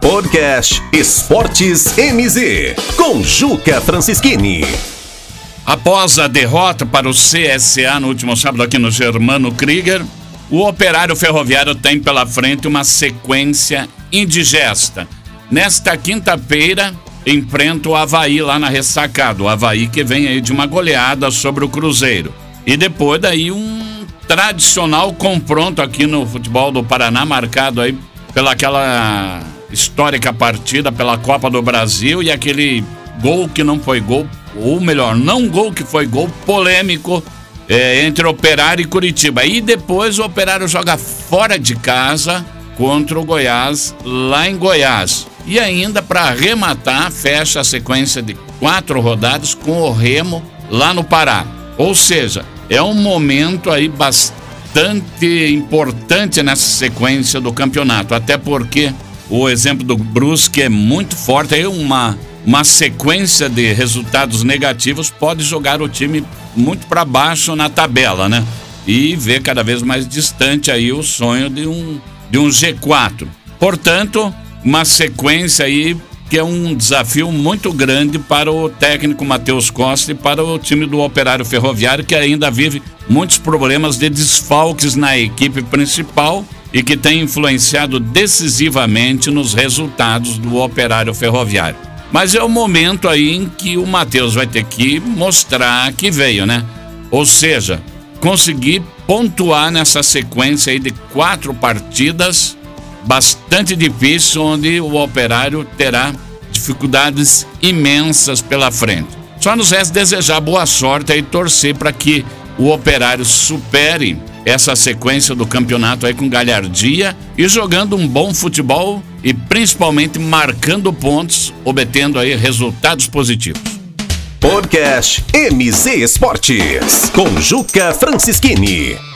Podcast Esportes MZ, com Juca Francischini. Após a derrota para o CSA no último sábado aqui no Germano Krieger, o operário ferroviário tem pela frente uma sequência indigesta. Nesta quinta-feira, enfrenta o Havaí lá na ressacada. O Havaí que vem aí de uma goleada sobre o Cruzeiro. E depois daí um tradicional confronto aqui no futebol do Paraná, marcado aí pela aquela histórica partida pela Copa do Brasil e aquele gol que não foi gol, ou melhor, não gol que foi gol, polêmico é, entre Operário e Curitiba. E depois o Operário joga fora de casa contra o Goiás, lá em Goiás. E ainda, para arrematar, fecha a sequência de quatro rodadas com o Remo lá no Pará. Ou seja, é um momento aí bastante importante nessa sequência do campeonato, até porque o exemplo do Brusque é muito forte, aí uma uma sequência de resultados negativos pode jogar o time muito para baixo na tabela, né? E ver cada vez mais distante aí o sonho de um de um G4. Portanto, uma sequência aí que é um desafio muito grande para o técnico Matheus Costa e para o time do Operário Ferroviário, que ainda vive muitos problemas de desfalques na equipe principal e que tem influenciado decisivamente nos resultados do Operário Ferroviário. Mas é o momento aí em que o Matheus vai ter que mostrar que veio, né? Ou seja, conseguir pontuar nessa sequência aí de quatro partidas bastante difícil, onde o operário terá dificuldades imensas pela frente. Só nos resta desejar boa sorte e torcer para que o operário supere essa sequência do campeonato aí com galhardia e jogando um bom futebol e principalmente marcando pontos, obtendo aí resultados positivos. Podcast MZ Esportes com Juca Francischini.